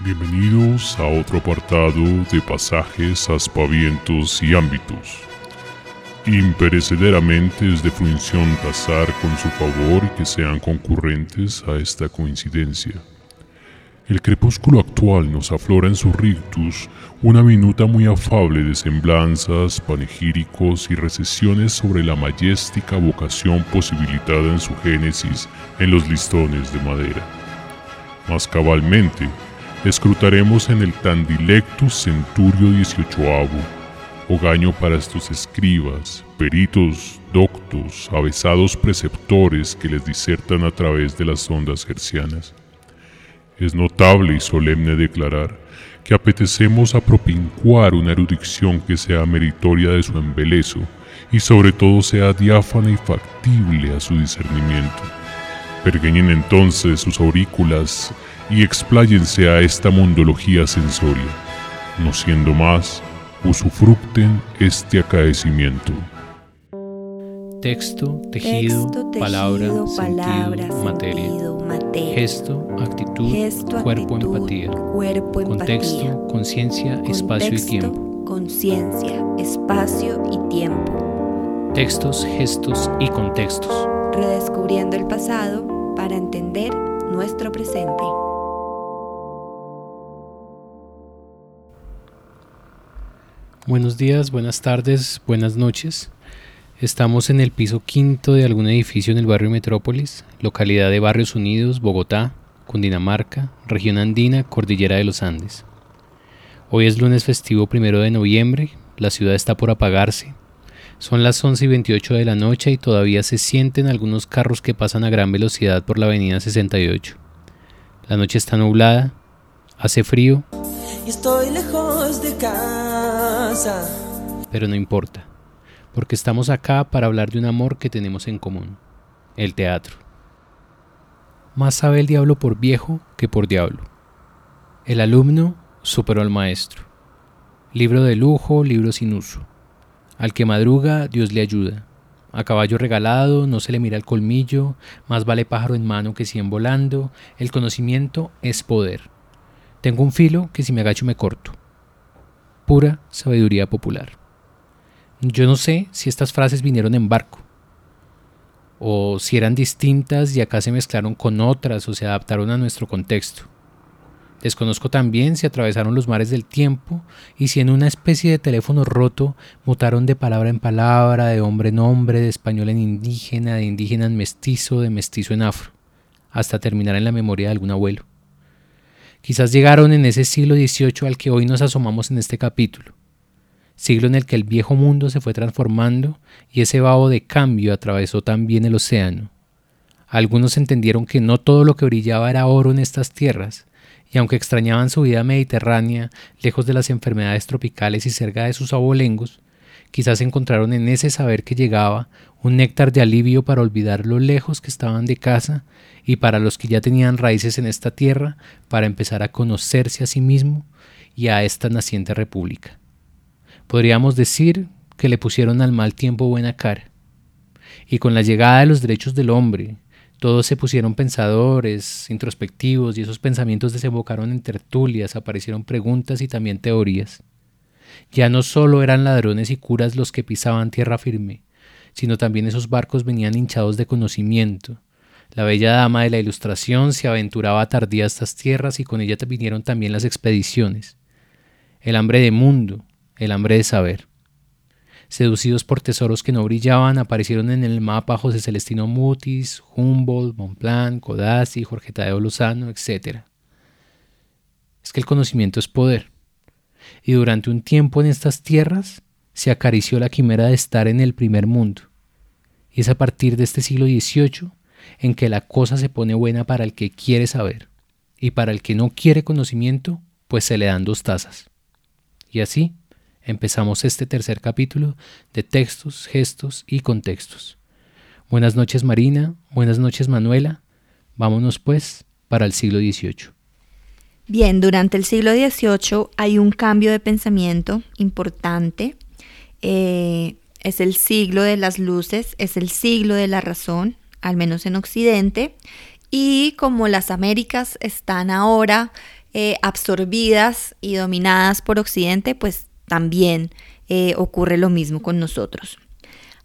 Bienvenidos a otro apartado de pasajes, aspavientos y ámbitos. Imperecederamente es de función con su favor que sean concurrentes a esta coincidencia. El crepúsculo actual nos aflora en su rictus una minuta muy afable de semblanzas, panegíricos y recesiones sobre la mayéstica vocación posibilitada en su génesis en los listones de madera. Más cabalmente, escrutaremos en el tan dilectus centurio XVIII, hogaño para estos escribas, peritos, doctos, avesados preceptores que les disertan a través de las ondas hercianas. Es notable y solemne declarar que apetecemos a propincuar una erudición que sea meritoria de su embelezo y sobre todo sea diáfana y factible a su discernimiento. Pergueñen entonces sus aurículas y expláyense a esta mondología sensoria, no siendo más, usufructen este acaecimiento. Texto, tejido, palabra, sentido, materia. Gesto, actitud, cuerpo, empatía. Contexto, conciencia, espacio y tiempo. Conciencia, espacio y tiempo. Textos, gestos y contextos. Redescubriendo el pasado para entender nuestro presente. Buenos días, buenas tardes, buenas noches. Estamos en el piso quinto de algún edificio en el barrio Metrópolis, localidad de Barrios Unidos, Bogotá, Cundinamarca, región andina, Cordillera de los Andes. Hoy es lunes festivo primero de noviembre, la ciudad está por apagarse. Son las 11 y 28 de la noche y todavía se sienten algunos carros que pasan a gran velocidad por la avenida 68. La noche está nublada, hace frío. Estoy lejos de pero no importa, porque estamos acá para hablar de un amor que tenemos en común, el teatro. Más sabe el diablo por viejo que por diablo. El alumno superó al maestro. Libro de lujo, libro sin uso. Al que madruga, Dios le ayuda. A caballo regalado, no se le mira el colmillo, más vale pájaro en mano que cien volando, el conocimiento es poder. Tengo un filo que si me agacho me corto pura sabiduría popular. Yo no sé si estas frases vinieron en barco, o si eran distintas y acá se mezclaron con otras o se adaptaron a nuestro contexto. Desconozco también si atravesaron los mares del tiempo y si en una especie de teléfono roto mutaron de palabra en palabra, de hombre en hombre, de español en indígena, de indígena en mestizo, de mestizo en afro, hasta terminar en la memoria de algún abuelo. Quizás llegaron en ese siglo XVIII al que hoy nos asomamos en este capítulo, siglo en el que el viejo mundo se fue transformando y ese vaho de cambio atravesó también el océano. Algunos entendieron que no todo lo que brillaba era oro en estas tierras, y aunque extrañaban su vida mediterránea, lejos de las enfermedades tropicales y cerca de sus abolengos, quizás encontraron en ese saber que llegaba un néctar de alivio para olvidar lo lejos que estaban de casa y para los que ya tenían raíces en esta tierra, para empezar a conocerse a sí mismo y a esta naciente república. Podríamos decir que le pusieron al mal tiempo buena cara. Y con la llegada de los derechos del hombre, todos se pusieron pensadores, introspectivos, y esos pensamientos desembocaron en tertulias, aparecieron preguntas y también teorías. Ya no solo eran ladrones y curas los que pisaban tierra firme, sino también esos barcos venían hinchados de conocimiento. La bella dama de la Ilustración se aventuraba tardía a estas tierras y con ella vinieron también las expediciones. El hambre de mundo, el hambre de saber. Seducidos por tesoros que no brillaban, aparecieron en el mapa José Celestino Mutis, Humboldt, Bonpland, Codazzi, Jorge Tadeo Lozano, etc. Es que el conocimiento es poder. Y durante un tiempo en estas tierras se acarició la quimera de estar en el primer mundo. Y es a partir de este siglo XVIII en que la cosa se pone buena para el que quiere saber, y para el que no quiere conocimiento, pues se le dan dos tazas. Y así empezamos este tercer capítulo de textos, gestos y contextos. Buenas noches Marina, buenas noches Manuela, vámonos pues para el siglo XVIII. Bien, durante el siglo XVIII hay un cambio de pensamiento importante. Eh, es el siglo de las luces, es el siglo de la razón, al menos en Occidente, y como las Américas están ahora eh, absorbidas y dominadas por Occidente, pues también eh, ocurre lo mismo con nosotros.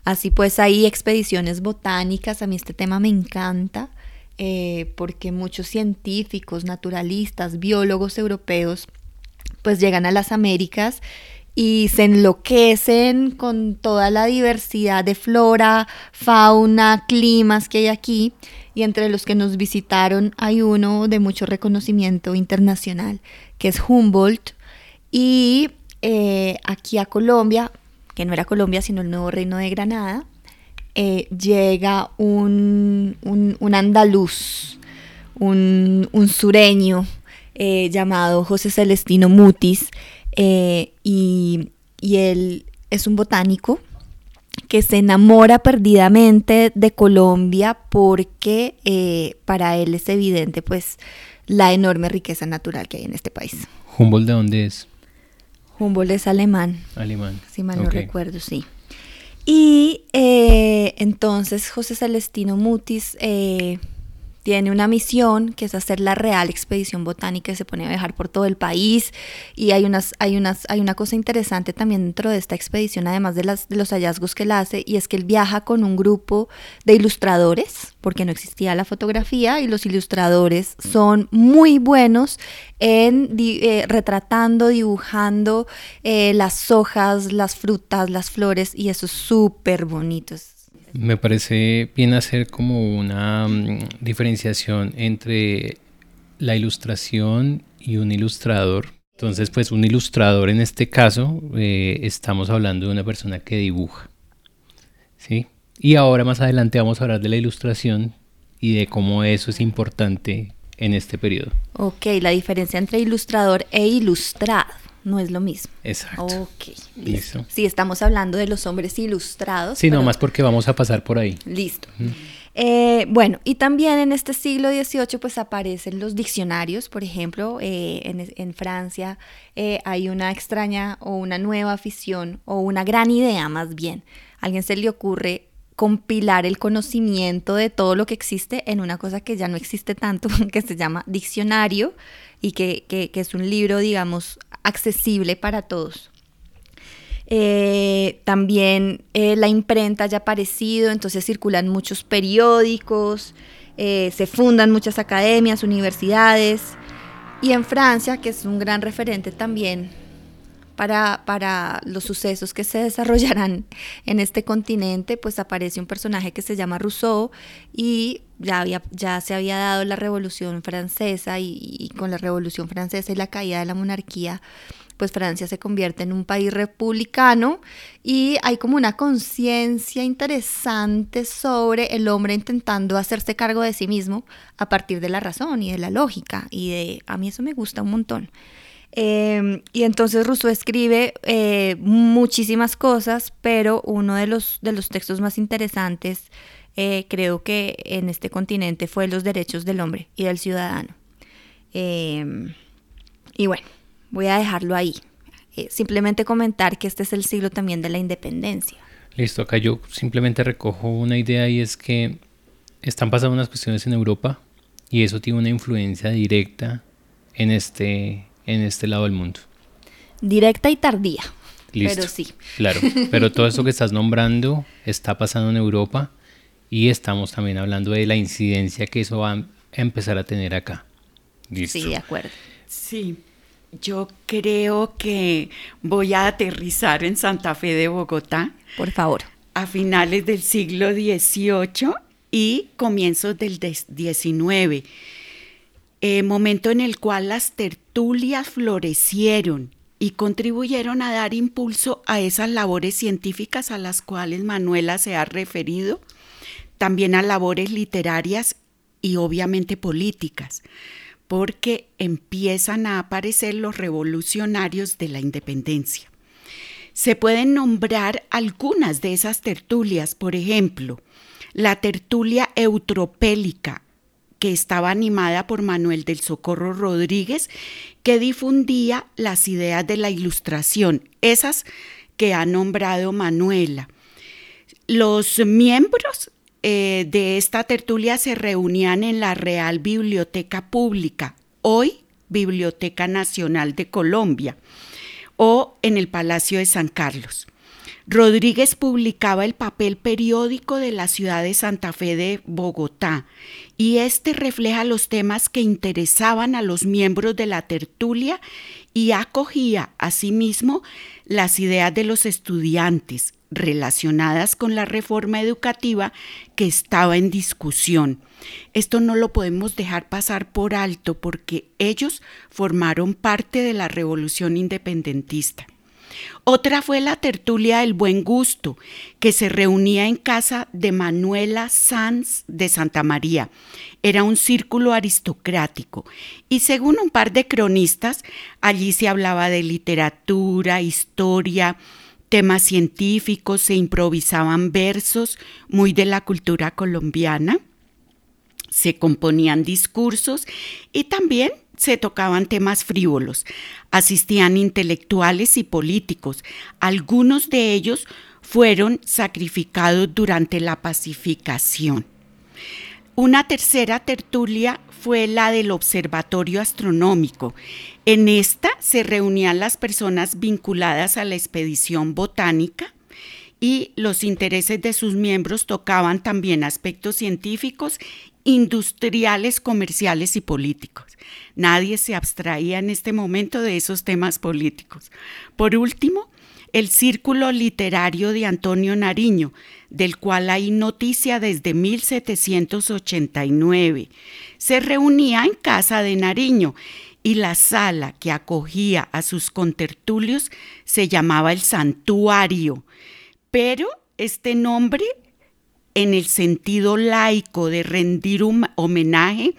Así pues hay expediciones botánicas, a mí este tema me encanta, eh, porque muchos científicos, naturalistas, biólogos europeos, pues llegan a las Américas y se enloquecen con toda la diversidad de flora, fauna, climas que hay aquí. Y entre los que nos visitaron hay uno de mucho reconocimiento internacional, que es Humboldt. Y eh, aquí a Colombia, que no era Colombia, sino el nuevo reino de Granada, eh, llega un, andaluz, un, sureño eh, llamado José Celestino Mutis, eh, y, él es un botánico que se enamora perdidamente de Colombia porque eh, para él es evidente pues la enorme riqueza natural que hay en este país. ¿Humboldt de dónde es? Humboldt es alemán. Alemán. Si mal no recuerdo, sí. Y eh, entonces José Celestino Mutis tiene una misión que es hacer la real expedición botánica y se pone a viajar por todo el país. Y hay unas hay unas hay una cosa interesante también dentro de esta expedición además de, las, los hallazgos que él hace y es que él viaja con un grupo de ilustradores porque no existía la fotografía y los ilustradores son muy buenos en eh, retratando dibujando eh, las hojas las frutas las flores y eso es súper bonito me parece bien hacer como una mm, diferenciación entre la ilustración y un ilustrador. Entonces, pues un ilustrador en este caso, eh, estamos hablando de una persona que dibuja. ¿sí? Y ahora más adelante vamos a hablar de la ilustración y de cómo eso es importante en este periodo. Ok, la diferencia entre ilustrador e ilustrado no es lo mismo. Exacto. Ok, listo. Sí, estamos hablando de los hombres ilustrados. Sí, no más porque vamos a pasar por ahí. Listo. Eh, bueno, y también en este siglo XVIII pues aparecen los diccionarios, por ejemplo, eh, en, Francia eh, hay una extraña o una nueva afición o una gran idea más bien. A alguien se le ocurre compilar el conocimiento de todo lo que existe en una cosa que ya no existe tanto, que se llama diccionario y que, que es un libro, digamos, accesible para todos. Eh, también eh, la imprenta ya ha aparecido, entonces circulan muchos periódicos, eh, se fundan muchas academias, universidades. Y en Francia, que es un gran referente también para, los sucesos que se desarrollarán en este continente, pues aparece un personaje que se llama Rousseau y ya, había, ya se había dado la Revolución Francesa y, con la Revolución Francesa y la caída de la monarquía, pues Francia se convierte en un país republicano y hay como una conciencia interesante sobre el hombre intentando hacerse cargo de sí mismo a partir de la razón y de la lógica y de a mí eso me gusta un montón. Em, y entonces Rousseau escribe eh, muchísimas cosas, pero uno de los, de los textos más interesantes eh, creo que en este continente fue los derechos del hombre y del ciudadano. Em, y bueno, voy a dejarlo ahí. Eh, simplemente comentar que este es el siglo también de la independencia. Listo, acá yo simplemente recojo una idea y es que están pasando unas cuestiones en Europa y eso tiene una influencia directa en este en este lado del mundo. Directa y tardía. pero sí. Claro, pero todo eso que estás nombrando está pasando en Europa y estamos también hablando de la incidencia que eso va a empezar a tener acá. Listo. Sí, de acuerdo. Sí, yo creo que voy a aterrizar en Santa Fe de Bogotá. Por favor. A finales del siglo XVIII y comienzos del XIX. Eh, momento en el cual las tertulias florecieron y contribuyeron a dar impulso a esas labores científicas a las cuales Manuela se ha referido, también a labores literarias y obviamente políticas, porque empiezan a aparecer los revolucionarios de la independencia. Se pueden nombrar algunas de esas tertulias, por ejemplo, la tertulia eutropélica que estaba animada por Manuel del Socorro Rodríguez, que difundía las ideas de la ilustración, esas que ha nombrado Manuela. Los miembros eh, de esta tertulia se reunían en la Real Biblioteca Pública, hoy Biblioteca Nacional de Colombia o en el Palacio de San Carlos. Rodríguez publicaba el papel periódico de la ciudad de Santa Fe de Bogotá y este refleja los temas que interesaban a los miembros de la tertulia y acogía asimismo las ideas de los estudiantes relacionadas con la reforma educativa que estaba en discusión. Esto no lo podemos dejar pasar por alto porque ellos formaron parte de la revolución independentista. Otra fue la tertulia del buen gusto, que se reunía en casa de Manuela Sanz de Santa María. Era un círculo aristocrático y según un par de cronistas, allí se hablaba de literatura, historia, temas científicos, se improvisaban versos muy de la cultura colombiana, se componían discursos y también se tocaban temas frívolos. Asistían intelectuales y políticos. Algunos de ellos fueron sacrificados durante la pacificación. Una tercera tertulia fue la del Observatorio Astronómico. En esta se reunían las personas vinculadas a la expedición botánica y los intereses de sus miembros tocaban también aspectos científicos industriales, comerciales y políticos. Nadie se abstraía en este momento de esos temas políticos. Por último, el Círculo Literario de Antonio Nariño, del cual hay noticia desde 1789. Se reunía en casa de Nariño y la sala que acogía a sus contertulios se llamaba el santuario, pero este nombre en el sentido laico de rendir homenaje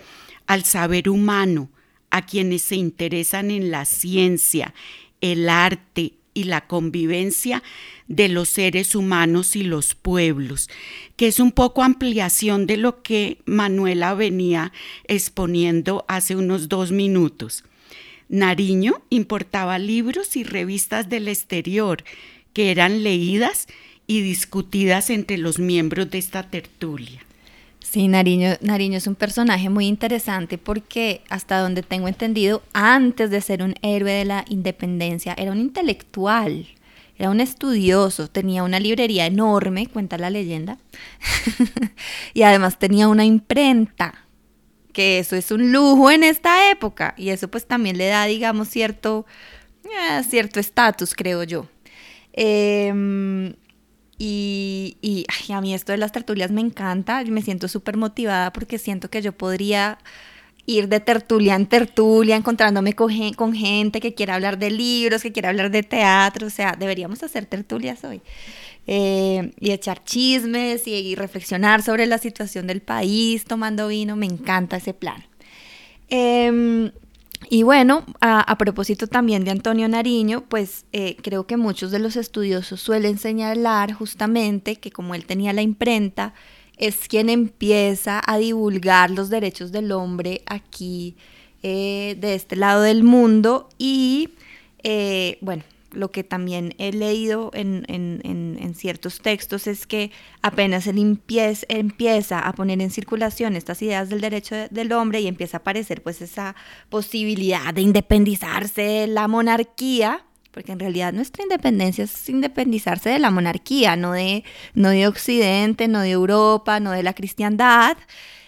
al saber humano, a quienes se interesan en la ciencia, el arte y la convivencia de los seres humanos y los pueblos, que es un poco ampliación de lo que Manuela venía exponiendo hace unos dos minutos. Nariño importaba libros y revistas del exterior que eran leídas y discutidas entre los miembros de esta tertulia. Sí, Nariño, Nariño es un personaje muy interesante porque hasta donde tengo entendido, antes de ser un héroe de la independencia, era un intelectual, era un estudioso, tenía una librería enorme, cuenta la leyenda, y además tenía una imprenta, que eso es un lujo en esta época, y eso pues también le da, digamos, cierto eh, cierto estatus, creo yo. Eh, y, a mí esto de las tertulias me encanta, me siento súper motivada porque siento que yo podría ir de tertulia en tertulia, encontrándome con, gente que quiera hablar de libros, que quiera hablar de teatro, o sea, deberíamos hacer tertulias hoy. Eh, y echar chismes y, reflexionar sobre la situación del país tomando vino, me encanta ese plan. Em, y bueno, a, propósito también de Antonio Nariño, pues eh, creo que muchos de los estudiosos suelen señalar justamente que como él tenía la imprenta, es quien empieza a divulgar los derechos del hombre aquí eh, de este lado del mundo y eh, bueno, lo que también he leído en, ciertos textos es que apenas él empieza, a poner en circulación estas ideas del derecho del hombre y empieza a aparecer pues esa posibilidad de independizarse de la monarquía, porque en realidad nuestra independencia es independizarse de la monarquía, no de, no de Occidente, no de Europa, no de la cristiandad.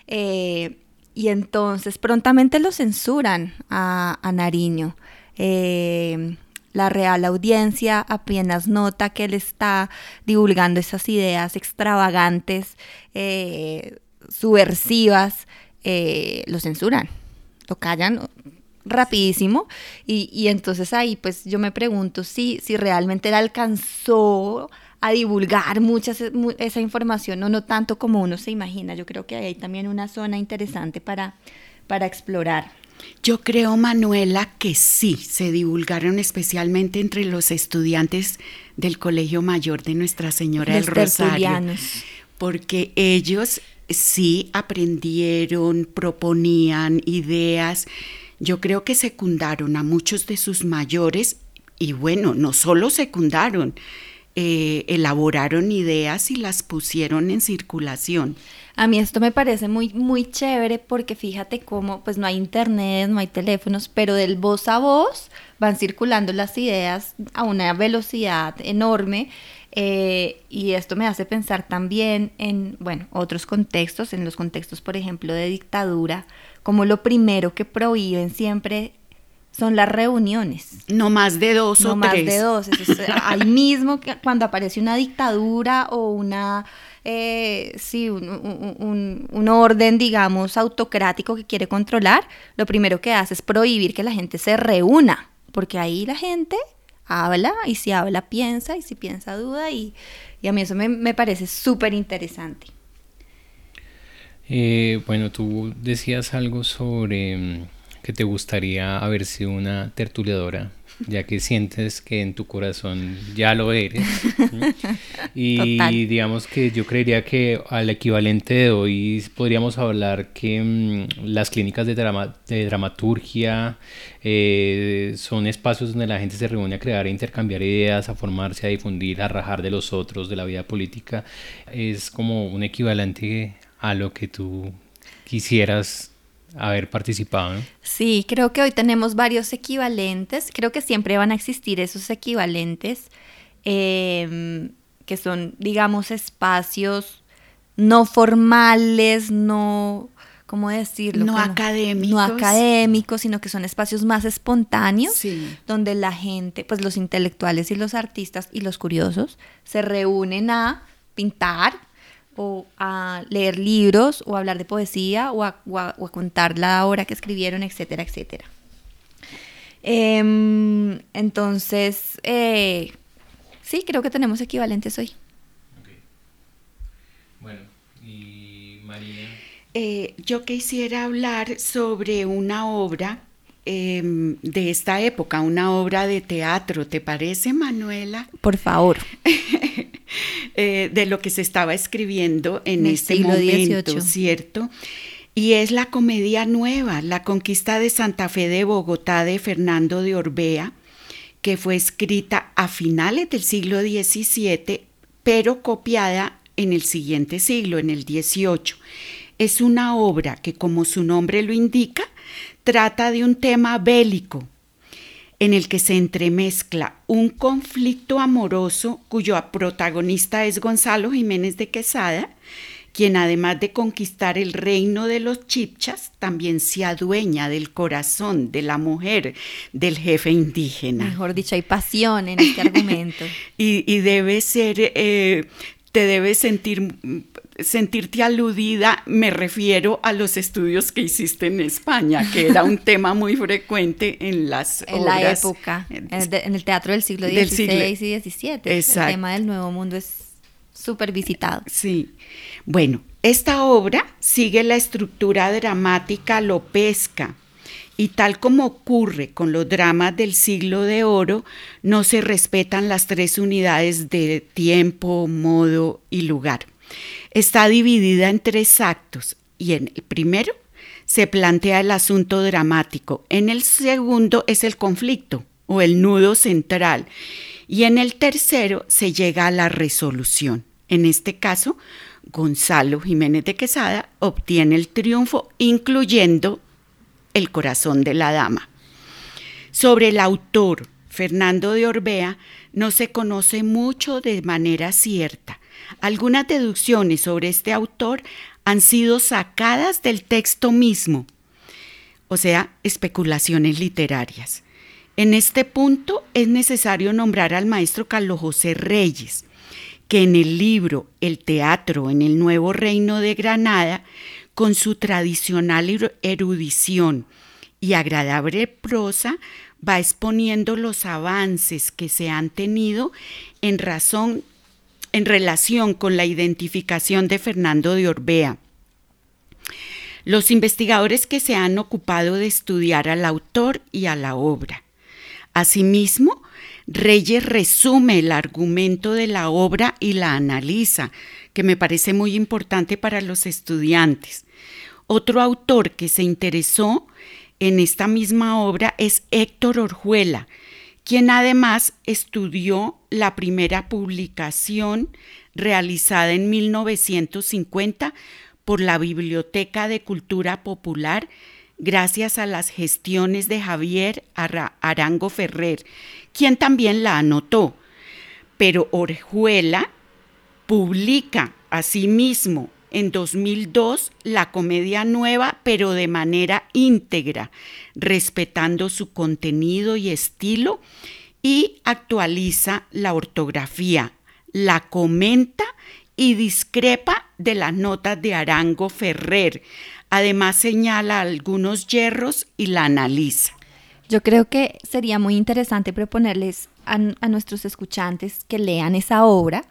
Eh, y entonces prontamente lo censuran a, Nariño. Eh, la Real Audiencia apenas nota que él está divulgando esas ideas extravagantes, eh, subversivas, eh, lo censuran, lo callan rapidísimo y, entonces ahí pues yo me pregunto si, si realmente él alcanzó a divulgar mucha esa información o no tanto como uno se imagina. Yo creo que hay también una zona interesante para, para explorar. Yo creo, Manuela, que sí, se divulgaron especialmente entre los estudiantes del Colegio Mayor de Nuestra Señora del Rosario. Porque ellos sí aprendieron, proponían ideas. Yo creo que secundaron a muchos de sus mayores y bueno, no solo secundaron, eh, elaboraron ideas y las pusieron en circulación. A mí esto me parece muy, muy chévere porque fíjate cómo, pues no hay internet, no hay teléfonos, pero del voz a voz van circulando las ideas a una velocidad enorme. eh, y esto me hace pensar también en, bueno, otros contextos, en los contextos, por ejemplo, de dictadura, como lo primero que prohíben siempre son las reuniones. No más de dos No o más tres. de dos. Eso es, ahí mismo que cuando aparece una dictadura o una, eh, sí, un, un- un- orden, digamos, autocrático que quiere controlar, lo primero que hace es prohibir que la gente se reúna, porque ahí la gente habla y si habla piensa y si piensa duda y, y a mí eso me, me parece súper interesante. Eh, bueno, tú decías algo sobre mm, que te gustaría haber sido una tertuliadora, ya que sientes que en tu corazón ya lo eres. y Total. digamos que yo creería que al equivalente de hoy podríamos hablar que mm, las clínicas de, drama- de dramaturgia eh, son espacios donde la gente se reúne a crear e intercambiar ideas, a formarse, a difundir, a rajar de los otros, de la vida política. Es como un equivalente a lo que tú quisieras haber participado. ¿no? Sí, creo que hoy tenemos varios equivalentes. Creo que siempre van a existir esos equivalentes em, que son, digamos, espacios no formales, no, ¿cómo decirlo? No Como- académicos. No académicos, sino que son espacios más espontáneos, Sí. donde la gente, pues los intelectuales y los artistas y los curiosos se reúnen a pintar o a leer libros o a hablar de poesía o a, o a- o a contar la obra que escribieron, etcétera, etcétera. Em, entonces, eh, sí, creo que tenemos equivalentes hoy. Bueno, y María. Eh, yo quisiera hablar sobre una obra em, de esta época, una obra de teatro, ¿te parece, Manuela? Por favor. Eh, de lo que se estaba escribiendo en este momento. ¿cierto? Y es la comedia nueva, La conquista de Santa Fe de Bogotá de Fernando de Orbea, que fue escrita a finales del siglo XVII, pero copiada en el siguiente siglo, en el XVIII. Es una obra que, como su nombre lo indica, trata de un tema bélico, en el que se entremezcla un conflicto amoroso cuyo protagonista es Gonzalo Jiménez de Quesada, quien además de conquistar el reino de los chipchas, también se adueña del corazón de la mujer del jefe indígena. Mejor dicho, hay pasión en este argumento. Y, y debe ser, eh, te debes sentir, sentirte aludida, me refiero a los estudios que hiciste en España, que era un tema muy frecuente en las En la época, en el, de- en el teatro del siglo XVI y XVII. El tema del Nuevo Mundo es súper visitado. Sí. Bueno, esta obra sigue la estructura dramática lopesca y tal como ocurre con los dramas del siglo de oro, no se respetan las tres unidades de tiempo, modo y lugar. Está dividida en tres actos y en el primero se plantea el asunto dramático, en el segundo es el conflicto o el nudo central y en el tercero se llega a la resolución. En este caso, Gonzalo Jiménez de Quesada obtiene el triunfo, incluyendo el corazón de la dama. Sobre el autor, Fernando de Orbea, no se conoce mucho de manera cierta. Algunas deducciones sobre este autor han sido sacadas del texto mismo, o sea, especulaciones literarias. En este punto es necesario nombrar al maestro Carlos José Reyes, que en el libro El teatro en el Nuevo Reino de Granada, con su tradicional eru- erudición y agradable prosa, va exponiendo los avances que se han tenido en razón en relación con la identificación de Fernando de Orbea. Los investigadores que se han ocupado de estudiar al autor y a la obra. Asimismo, Reyes resume el argumento de la obra y la analiza, que me parece muy importante para los estudiantes. Otro autor que se interesó en esta misma obra es Héctor Orjuela, quien además estudió la primera publicación realizada en 1950 por la Biblioteca de Cultura Popular gracias a las gestiones de Javier Arango Ferrer, quien también la anotó. Pero Orjuela publica asimismo en 2002 la comedia nueva, pero de manera íntegra, respetando su contenido y estilo, y actualiza la ortografía, la comenta y discrepa de las notas de Arango Ferrer. Además señala algunos hierros y la analiza. Yo creo que sería muy interesante proponerles a, a nuestros escuchantes que lean esa obra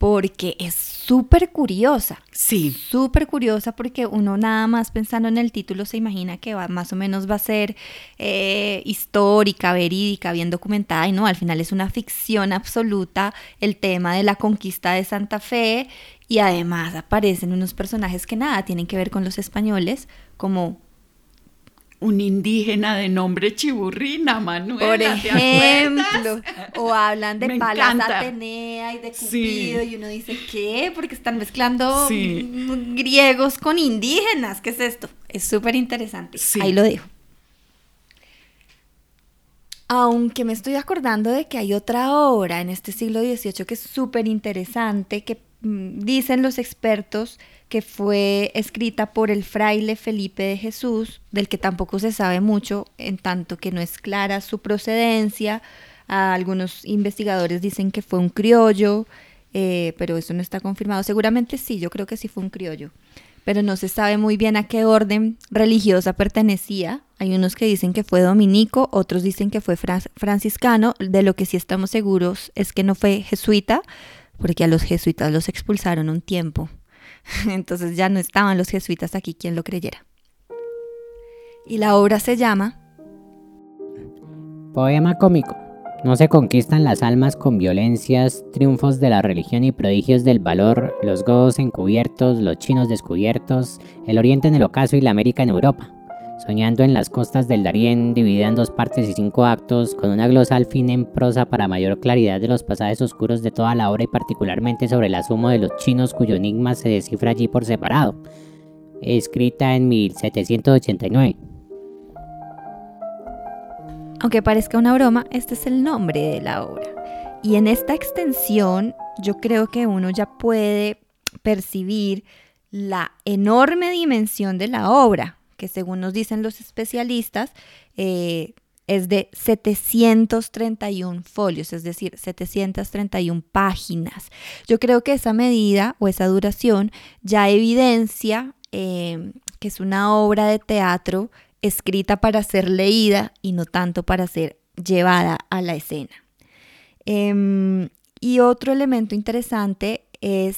porque es súper curiosa. Sí. Súper curiosa porque uno nada más pensando en el título se imagina que va, más o menos va a ser eh, histórica, verídica, bien documentada y no, al final es una ficción absoluta el tema de la conquista de Santa Fe y además aparecen unos personajes que nada tienen que ver con los españoles como un indígena de nombre Chiburrina, Manuel. Por ejemplo, o hablan de Palas Atenea y de Cupido y uno dice, ¿qué? Porque están mezclando griegos con indígenas, ¿qué es esto? Es súper interesante. Ahí lo dejo. Aunque me estoy acordando de que hay otra obra en este siglo XVIII que es súper interesante, que mm, dicen los expertos que fue escrita por el fraile Felipe de Jesús, del que tampoco se sabe mucho, en tanto que no es clara su procedencia. algunos investigadores dicen que fue un criollo, eh, pero eso no está confirmado. Seguramente sí, yo creo que sí fue un criollo, pero no se sabe muy bien a qué orden religiosa pertenecía. Hay unos que dicen que fue dominico, otros dicen que fue franciscano. De lo que sí estamos seguros es que no fue jesuita, porque a los jesuitas los expulsaron un tiempo. Entonces ya no estaban los jesuitas aquí quien lo creyera. Y la obra se llama Poema cómico. No se conquistan las almas con violencias, triunfos de la religión y prodigios del valor, los godos encubiertos, los chinos descubiertos, el oriente en el ocaso y la América en Europa soñando en las costas del Darién, dividida en dos partes y cinco actos, con una glosa al fin en prosa para mayor claridad de los pasajes oscuros de toda la obra y particularmente sobre el asumo de los chinos cuyo enigma se descifra allí por separado, escrita en 1789. Aunque parezca una broma, este es el nombre de la obra. Y en esta extensión yo creo que uno ya puede percibir la enorme dimensión de la obra, que según nos dicen los especialistas, eh, es de 731 folios, es decir, 731 páginas. Yo creo que esa medida o esa duración ya evidencia eh, que es una obra de teatro escrita para ser leída y no tanto para ser llevada a la escena. Em, y otro elemento interesante es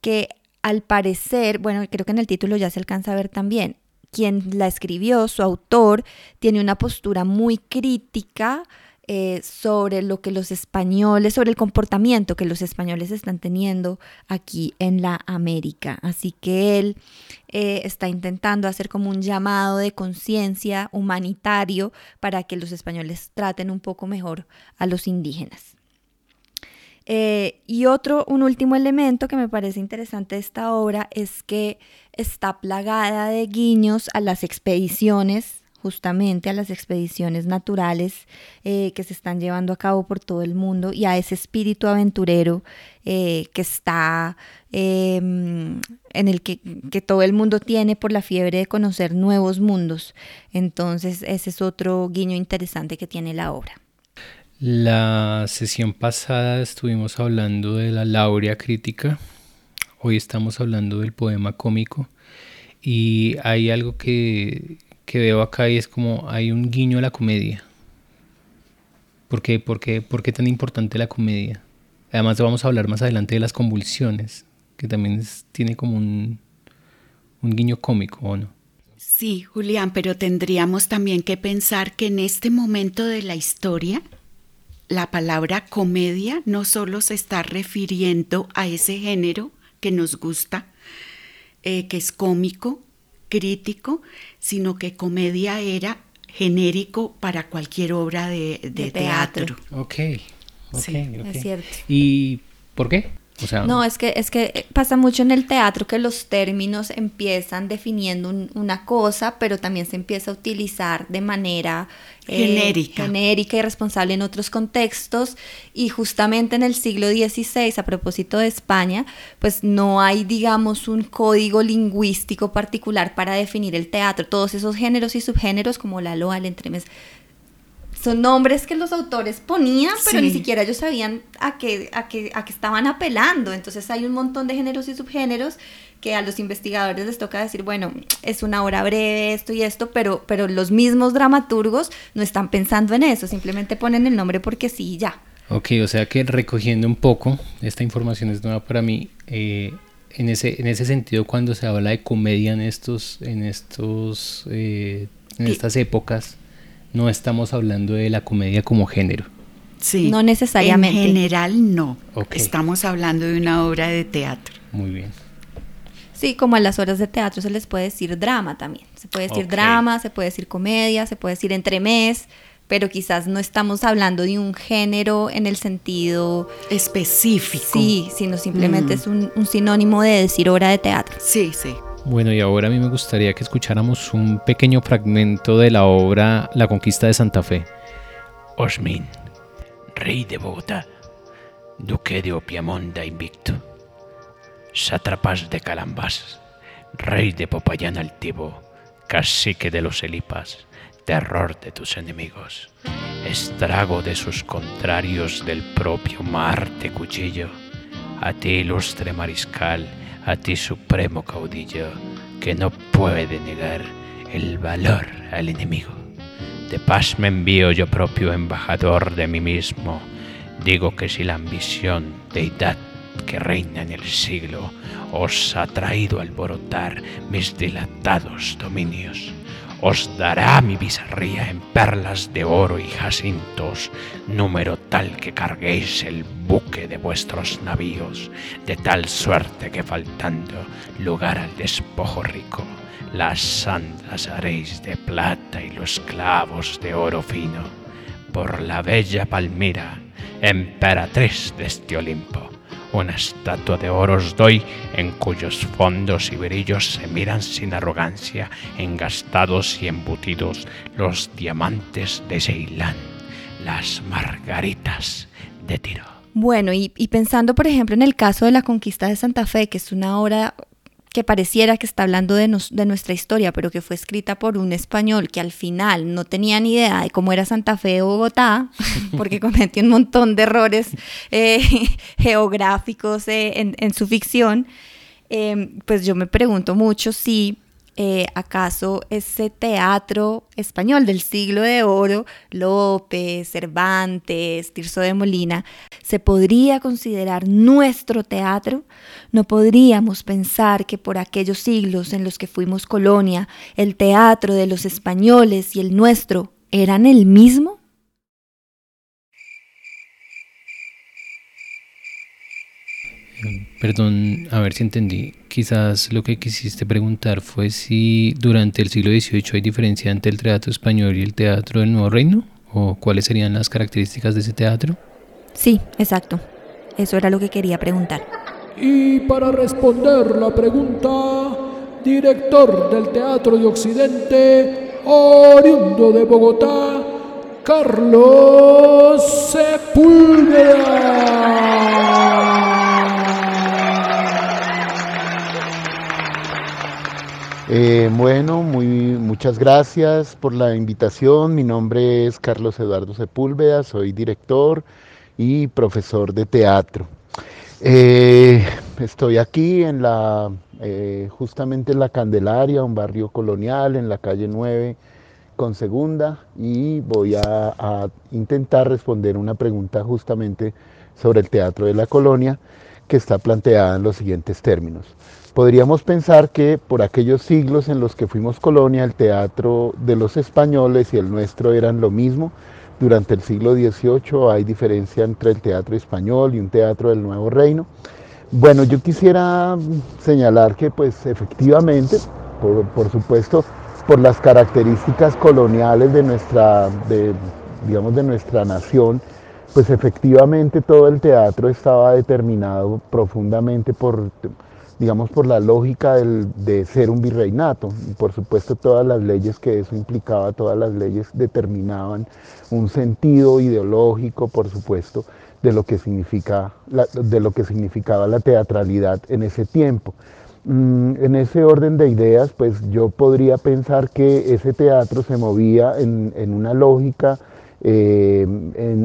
que al parecer, bueno, creo que en el título ya se alcanza a ver también, quien la escribió, su autor, tiene una postura muy crítica eh, sobre lo que los españoles, sobre el comportamiento que los españoles están teniendo aquí en la América. Así que él eh, está intentando hacer como un llamado de conciencia humanitario para que los españoles traten un poco mejor a los indígenas. Eh, y otro, un último elemento que me parece interesante de esta obra es que está plagada de guiños a las expediciones, justamente a las expediciones naturales eh, que se están llevando a cabo por todo el mundo y a ese espíritu aventurero eh, que está em, en el que, que todo el mundo tiene por la fiebre de conocer nuevos mundos. Entonces ese es otro guiño interesante que tiene la obra. La sesión pasada estuvimos hablando de la laurea crítica, hoy estamos hablando del poema cómico y hay algo que, veo acá y es como hay un guiño a la comedia. ¿Por qué, por qué, por qué tan importante la comedia? Además vamos a hablar más adelante de las convulsiones, que también tiene como un, un guiño cómico, ¿o no? Sí, Julián, pero tendríamos también que pensar que en este momento de la historia, la palabra comedia no solo se está refiriendo a ese género que nos gusta, eh, que es cómico, crítico, sino que comedia era genérico para cualquier obra de, teatro. Ok, sí, es cierto. ¿Y por qué? O sea, No, es que, es que pasa mucho en el teatro que los términos empiezan definiendo un- una cosa, pero también se empieza a utilizar de manera eh, Genérica. genérica y responsable en otros contextos. Y justamente en el siglo XVI, a propósito de España, pues no hay, digamos, un código lingüístico particular para definir el teatro. Todos esos géneros y subgéneros, como la loa, el entremés, son nombres que los autores ponían, pero Sí. ni siquiera ellos sabían a qué, a, qué, a qué estaban apelando. Entonces hay un montón de géneros y subgéneros que a los investigadores les toca decir, bueno, es una obra breve, esto y esto, pero, pero los mismos dramaturgos no están pensando en eso, simplemente ponen el nombre porque sí y ya. Ok, o sea que recogiendo un poco, esta información es nueva para mí. eh, en, ese, en ese sentido, cuando se habla de comedia en estos, en estos, eh, en estas épocas, no estamos hablando de la comedia como género. Sí. No necesariamente. En general no. Ok. Estamos hablando de una obra de teatro. Muy bien. Sí, como a las horas de teatro se les puede decir drama también. Se puede decir drama, se puede decir comedia, se puede decir entremés, pero quizás no estamos hablando de un género en el sentido Específico. sí, sino simplemente Mm. es un, un sinónimo de decir obra de teatro. Sí, sí. Bueno, y ahora a mí me gustaría que escucháramos un pequeño fragmento de la obra La conquista de Santa Fe. Osmin, rey de Bogotá, duque de Opiamonda invicto, sátrapas de Calambás, rey de Popayán altivo, cacique de los Elipas, terror de tus enemigos, estrago de sus contrarios del propio Marte cuchillo, a ti ilustre mariscal, a ti supremo caudillo, que no puede negar el valor al enemigo. De paz me envío yo propio embajador de mí mismo. Digo que si la ambición, deidad que reina en el siglo, os ha traído a alborotar mis dilatados dominios, os dará mi bizarría en perlas de oro y jacintos, número tal que carguéis el buque de vuestros navíos, de tal suerte que faltando lugar al despojo rico, las sandas haréis de plata y los clavos de oro fino, por la bella Palmira, emperatriz de este Olimpo. Una estatua de oro os doy, en cuyos fondos y brillos se miran sin arrogancia, engastados y embutidos, los diamantes de Ceilán, las margaritas de Tiro. Bueno, y, y pensando, por ejemplo, en el caso de la conquista de Santa Fe, que es una obra que pareciera que está hablando de, nos- de nuestra historia, pero que fue escrita por un español que al final no tenía ni idea de cómo era Santa Fe o Bogotá, porque cometió un montón de errores eh, geográficos eh, en, en su ficción, eh, pues yo me pregunto mucho si eh, acaso ese teatro español del siglo de oro, López, Cervantes, Tirso de Molina, se podría considerar nuestro teatro? ¿No podríamos pensar que por aquellos siglos en los que fuimos colonia, el teatro de los españoles y el nuestro eran el mismo? Perdón, a ver si entendí. Quizás lo que quisiste preguntar fue si durante el siglo XVIII hay diferencia entre el teatro español y el teatro del Nuevo Reino, o cuáles serían las características de ese teatro. Sí, exacto. Eso era lo que quería preguntar. Y para responder la pregunta, director del Teatro de Occidente, oriundo de Bogotá, Carlos Sepúlveda. Eh, bueno, muchas gracias por la invitación. Mi nombre es Carlos Eduardo Sepúlveda, soy director y profesor de teatro. Eh, estoy aquí en la, eh, justamente en la Candelaria, un barrio colonial, en la calle 9 con segunda, y voy a intentar responder una pregunta justamente sobre el teatro de la colonia que está planteada en los siguientes términos. Podríamos pensar que por aquellos siglos en los que fuimos colonia, el teatro de los españoles y el nuestro eran lo mismo. Durante el siglo XVIII hay diferencia entre el teatro español y un teatro del Nuevo Reino. Bueno, yo quisiera señalar que pues efectivamente, por, por supuesto, por las características coloniales de nuestra, de, digamos, de nuestra nación, pues efectivamente todo el teatro estaba determinado profundamente por, digamos, por la lógica de ser un virreinato. Y por supuesto todas las leyes que eso implicaba, todas las leyes determinaban un sentido ideológico, por supuesto, de lo que, significa, de lo que significaba la teatralidad en ese tiempo. Mm, en ese orden de ideas, pues yo podría pensar que ese teatro se movía en, una lógica eh,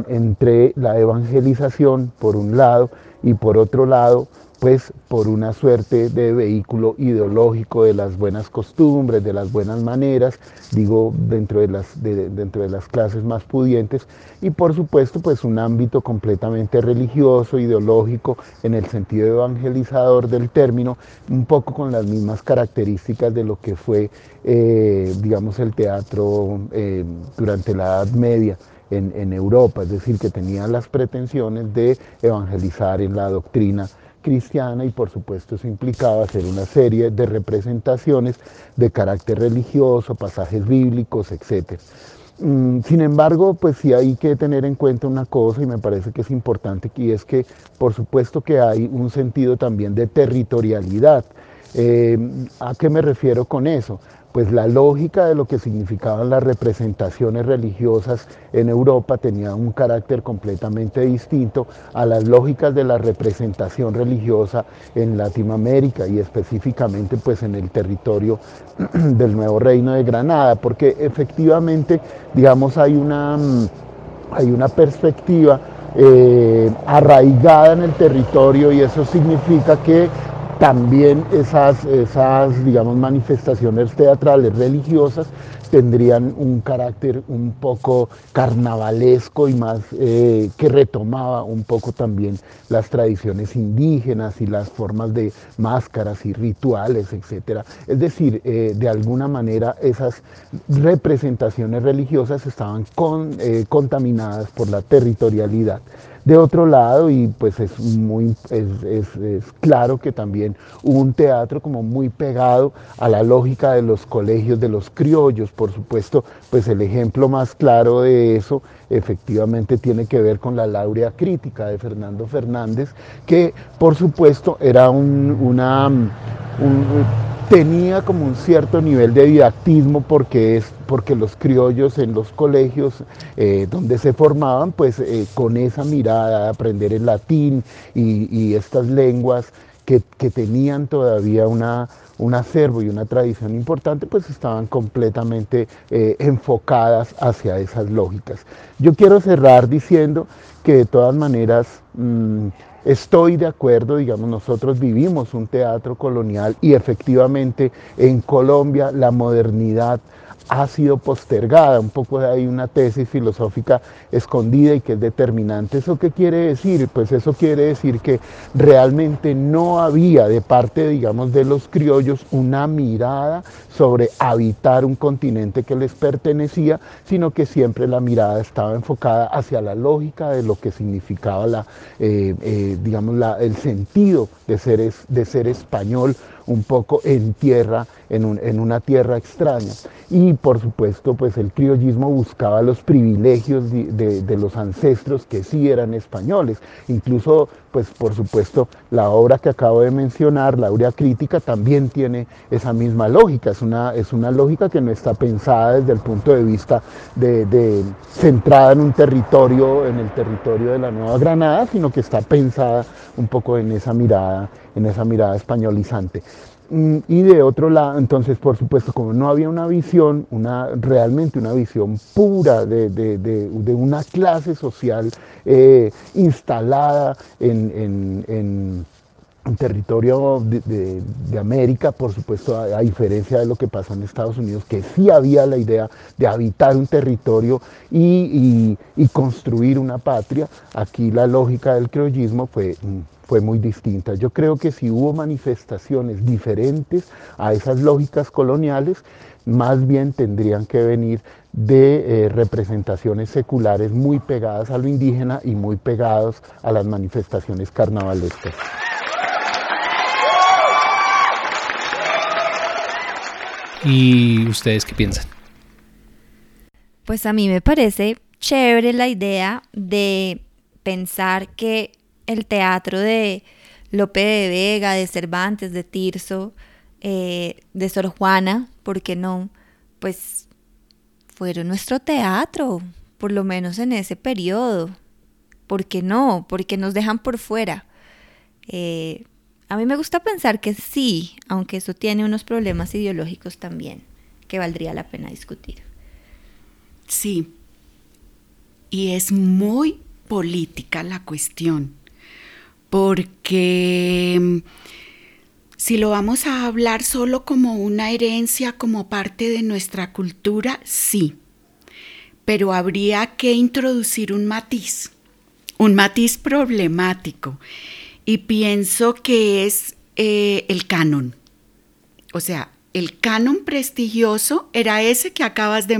entre la evangelización, por un lado, y por otro lado, pues por una suerte de vehículo ideológico de las buenas costumbres, de las buenas maneras, digo, dentro de las, dentro de las clases más pudientes, y por supuesto, pues un ámbito completamente religioso, ideológico, en el sentido evangelizador del término, un poco con las mismas características de lo que fue, eh, digamos, el teatro eh, durante la Edad Media. En, en Europa, es decir, que tenía las pretensiones de evangelizar en la doctrina cristiana y por supuesto eso implicaba hacer una serie de representaciones de carácter religioso, pasajes bíblicos, etc. Mm, sin embargo, pues sí hay que tener en cuenta una cosa y me parece que es importante y es que por supuesto que hay un sentido también de territorialidad. Eh, ¿A qué me refiero con eso? Pues la lógica de lo que significaban las representaciones religiosas en Europa tenía un carácter completamente distinto a las lógicas de la representación religiosa en Latinoamérica y específicamente pues en el territorio del Nuevo Reino de Granada, porque efectivamente, digamos, hay una, mm, hay una perspectiva eh, arraigada en el territorio y eso significa que también esas, esas, digamos, manifestaciones teatrales religiosas tendrían un carácter un poco carnavalesco y más eh, que retomaba un poco también las tradiciones indígenas y las formas de máscaras y rituales, etc. Es decir, eh, de alguna manera esas representaciones religiosas estaban eh, contaminadas por la territorialidad. De otro lado, y pues es muy es, claro que también hubo un teatro como muy pegado a la lógica de los colegios de los criollos, por supuesto, pues el ejemplo más claro de eso efectivamente tiene que ver con la laurea crítica de Fernando Fernández, que por supuesto era un, una, tenía como un cierto nivel de didactismo porque, es, porque los criollos en los colegios eh, donde se formaban, pues eh, con esa mirada de aprender el latín y, estas lenguas que, tenían todavía una, un acervo y una tradición importante, pues estaban completamente eh, enfocadas hacia esas lógicas. Yo quiero cerrar diciendo que de todas maneras mm, Estoy de acuerdo, digamos, nosotros vivimos un teatro colonial y efectivamente en Colombia la modernidad ha sido postergada, un poco hay una tesis filosófica escondida y que es determinante. ¿Eso qué quiere decir? Pues eso quiere decir que realmente no había de parte, digamos, de los criollos una mirada sobre habitar un continente que les pertenecía, sino que siempre la mirada estaba enfocada hacia la lógica de lo que significaba la, eh, eh, digamos, el sentido de de ser español un poco en tierra, en, en, una tierra extraña. Y por supuesto, pues el criollismo buscaba los privilegios de, de, los ancestros que sí eran españoles. Incluso, pues por supuesto, la obra que acabo de mencionar, la Aurea Crítica, también tiene esa misma lógica. Es una, es una lógica que no está pensada desde el punto de vista de, de centrada en un territorio, en el territorio de la Nueva Granada, sino que está pensada un poco en esa mirada en esa mirada españolizante. Mm, y de otro lado, entonces, por supuesto, como no había una visión, una, realmente una visión pura de, de, de, una clase social eh, instalada en, en, en territorio de, América, por supuesto, a, diferencia de lo que pasó en Estados Unidos, que sí había la idea de habitar un territorio y, y, y construir una patria, aquí la lógica del criollismo fue mm, fue muy distinta. Yo creo que si hubo manifestaciones diferentes a esas lógicas coloniales, más bien tendrían que venir de eh, representaciones seculares muy pegadas a lo indígena y muy pegados a las manifestaciones carnavalescas. ¿Y ustedes qué piensan? Pues a mí me parece chévere la idea de pensar que el teatro de Lope de Vega, de Cervantes, de Tirso, eh, de Sor Juana, ¿por qué no? Pues fueron nuestro teatro, por lo menos en ese periodo. ¿Por qué no? Porque nos dejan por fuera. Eh, a mí me gusta pensar que sí, aunque eso tiene unos problemas ideológicos también, que valdría la pena discutir. Sí, y es muy política la cuestión, porque mm, si lo vamos a hablar solo como una herencia, como parte de nuestra cultura, sí, pero habría que introducir un matiz, un matiz problemático y pienso que es eh, el canon. O sea, el canon prestigioso era ese que acabas de,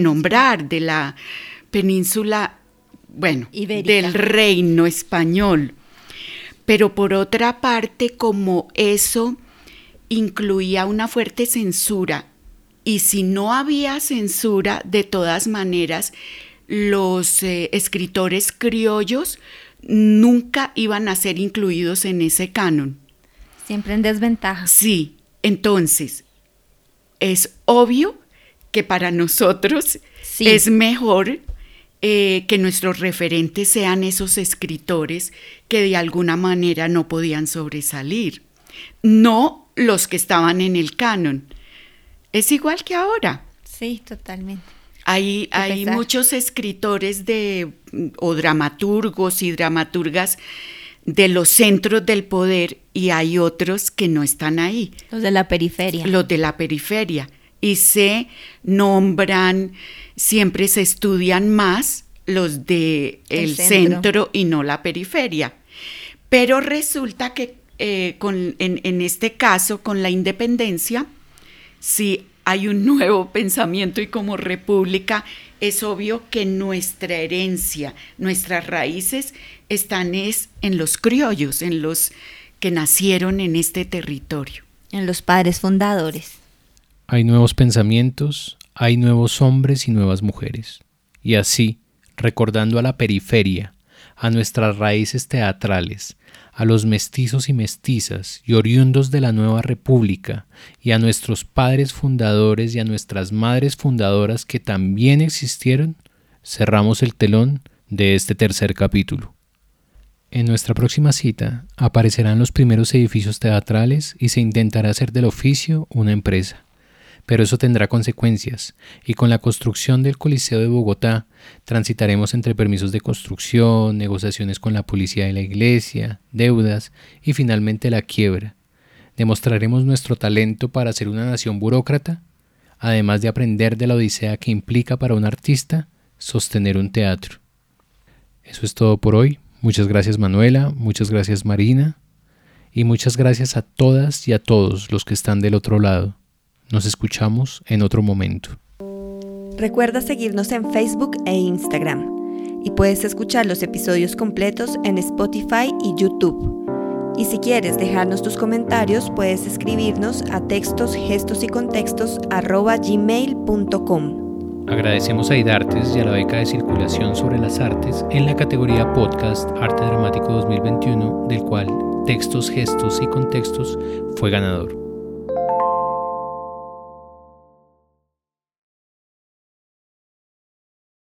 nombrar, de la península, bueno, del reino español. Pero por otra parte, como eso incluía una fuerte censura, y si no había censura, de todas maneras, los eh, escritores criollos nunca iban a ser incluidos en ese canon. Siempre en desventaja. Sí, entonces es obvio que para nosotros es mejor eh, que nuestros referentes sean esos escritores que de alguna manera no podían sobresalir, no los que estaban en el canon. Es igual que ahora. Sí, totalmente. Hay, hay muchos escritores de, o dramaturgos y dramaturgas de los centros del poder y hay otros que no están ahí. Los de la periferia. Los de la periferia. Y se nombran, siempre se estudian más los de el, centro. y no la periferia. Pero resulta que eh, con, en, en, este caso, con la independencia, sí hay un nuevo pensamiento y como república es obvio que nuestra herencia, nuestras raíces están es en los criollos, en los que nacieron en este territorio. En los padres fundadores. Hay nuevos pensamientos, hay nuevos hombres y nuevas mujeres. Y así, recordando a la periferia, a nuestras raíces teatrales, a los mestizos y mestizas y oriundos de la nueva república, y a nuestros padres fundadores y a nuestras madres fundadoras que también existieron, cerramos el telón de este tercer capítulo. En nuestra próxima cita aparecerán los primeros edificios teatrales y se intentará hacer del oficio una empresa pero eso tendrá consecuencias, y con la construcción del Coliseo de Bogotá transitaremos entre permisos de construcción, negociaciones con la policía de la iglesia, deudas y finalmente la quiebra. ¿Demostraremos nuestro talento para ser una nación burócrata? Además de aprender de la odisea que implica para un artista sostener un teatro. Eso es todo por hoy. Muchas gracias Manuela, muchas gracias Marina y muchas gracias a todas y a todos los que están del otro lado. Nos escuchamos en otro momento. Recuerda seguirnos en Facebook e Instagram y puedes escuchar los episodios completos en Spotify y YouTube. Y si quieres dejarnos tus comentarios, puedes escribirnos a textos, gestos y contextos gmail.com. Agradecemos a IDARTES y a la beca de circulación sobre las artes en la categoría Podcast Arte Dramático 2021, del cual Textos, Gestos y Contextos fue ganador.